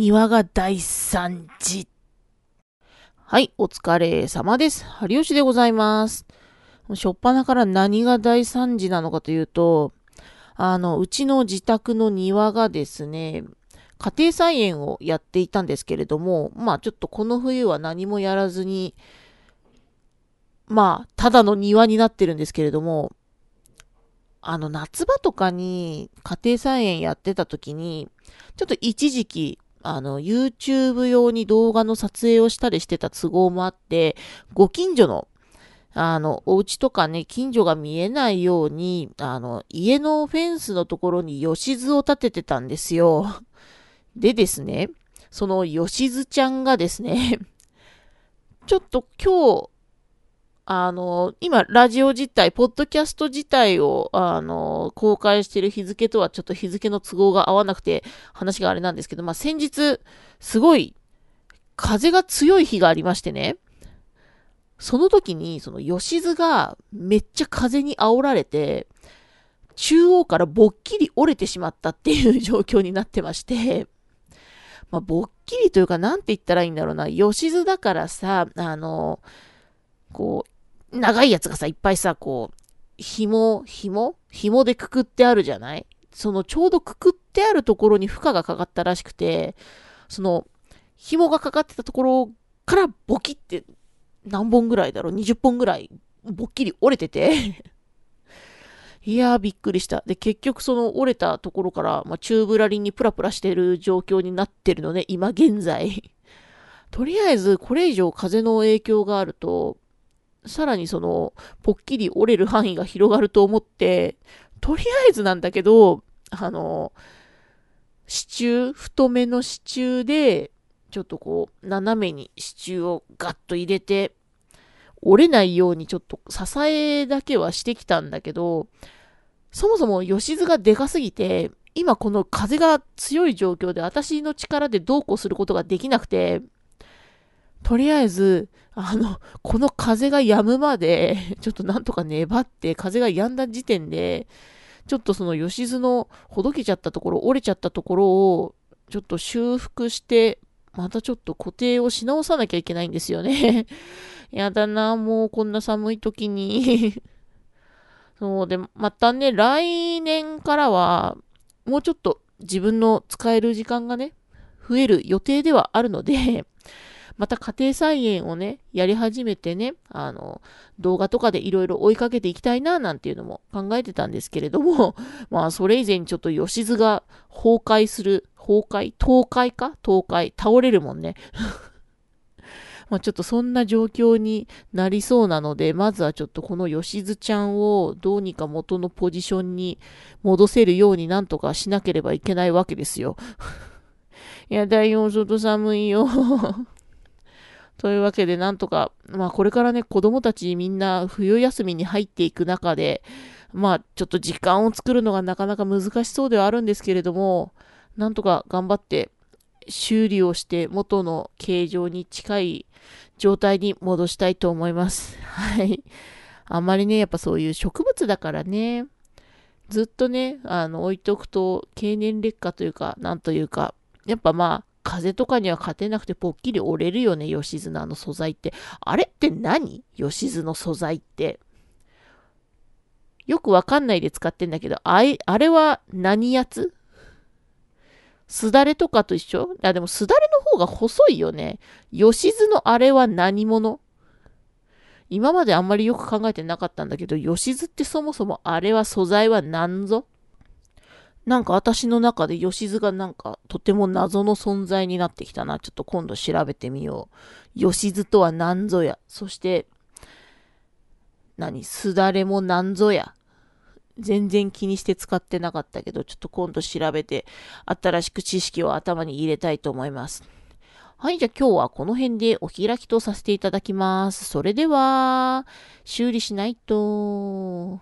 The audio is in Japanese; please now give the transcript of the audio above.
庭が大惨事。はい、お疲れ様です。有吉でございます。しょっぱなから何が大惨事なのかというと、あの、うちの自宅の庭がですね、家庭菜園をやっていたんですけれども、まあちょっとこの冬は何もやらずに、まあ、ただの庭になってるんですけれども、あの、夏場とかに家庭菜園やってた時に、ちょっと一時期、あの、YouTube 用に動画の撮影をしたりしてた都合もあって、ご近所の、あの、お家とかね、近所が見えないように、あの、家のフェンスのところに吉図を立ててたんですよ。でですね、その吉図ちゃんがですね、ちょっと今日、あの、今、ラジオ自体、ポッドキャスト自体を、あの、公開している日付とはちょっと日付の都合が合わなくて、話があれなんですけど、まあ、先日、すごい、風が強い日がありましてね、その時に、その、吉津がめっちゃ風に煽られて、中央からぼっきり折れてしまったっていう状況になってまして、まあ、ぼっきりというか、なんて言ったらいいんだろうな、吉津だからさ、あの、こう、長いやつがさ、いっぱいさ、こう、紐、紐？紐でくくってあるじゃない？そのちょうどくくってあるところに負荷がかかったらしくて、その、紐がかかってたところからボキって何本ぐらいだろう ?20 本ぐらいぼっきり折れてて いやーびっくりした。で、結局その折れたところから、まあ、チューブラリンにプラプラしてる状況になってるのね、今現在とりあえずこれ以上風の影響があると、さらにその、ぽっきり折れる範囲が広がると思って、とりあえずなんだけど、あの、支柱、太めの支柱で、ちょっとこう、斜めに支柱をガッと入れて、折れないようにちょっと支えだけはしてきたんだけど、そもそも吉津がでかすぎて、今この風が強い状況で私の力でどうこうすることができなくて、とりあえず、あの、この風が止むまで、ちょっとなんとか粘って、風が止んだ時点で、ちょっとその吉津のほどけちゃったところ、折れちゃったところを、ちょっと修復して、またちょっと固定をし直さなきゃいけないんですよね。やだな、もうこんな寒い時に そうで、またね、来年からは、もうちょっと自分の使える時間がね、増える予定ではあるのでまた家庭菜園をね、やり始めてね、あの、動画とかでいろいろ追いかけていきたいな、なんていうのも考えてたんですけれども、まあ、それ以前にちょっと吉津が崩壊する、崩壊倒壊か？倒壊倒れるもんね。まあちょっとそんな状況になりそうなので、まずはちょっとこの吉津ちゃんをどうにか元のポジションに戻せるようになんとかしなければいけないわけですよ。いやだよ、外寒いよ。というわけで、なんとか、まあこれからね、子供たちみんな冬休みに入っていく中で、まあちょっと時間を作るのがなかなか難しそうではあるんですけれども、なんとか頑張って修理をして元の形状に近い状態に戻したいと思います。はい。あんまりね、やっぱそういう植物だからね、ずっとね、あの、置いとくと経年劣化というか、なんというか、やっぱまあ、風とかには勝てなくてぽっきり折れるよね、吉津のあの素材って。あれって何？吉津の素材って。よくわかんないで使ってんだけど、あい、あれは何やつ？すだれとかと一緒？あ、でもすだれの方が細いよね。吉津のあれは何者？今まであんまりよく考えてなかったんだけど、吉津ってそもそもあれは素材は何ぞ？なんか私の中で吉津がなんかとても謎の存在になってきたな。ちょっと今度調べてみよう。吉津とは何ぞや。そして、何？すだれも何ぞや。全然気にして使ってなかったけど、ちょっと今度調べて、新しく知識を頭に入れたいと思います。はい、じゃあ今日はこの辺でお開きとさせていただきます。それでは、修理しないと。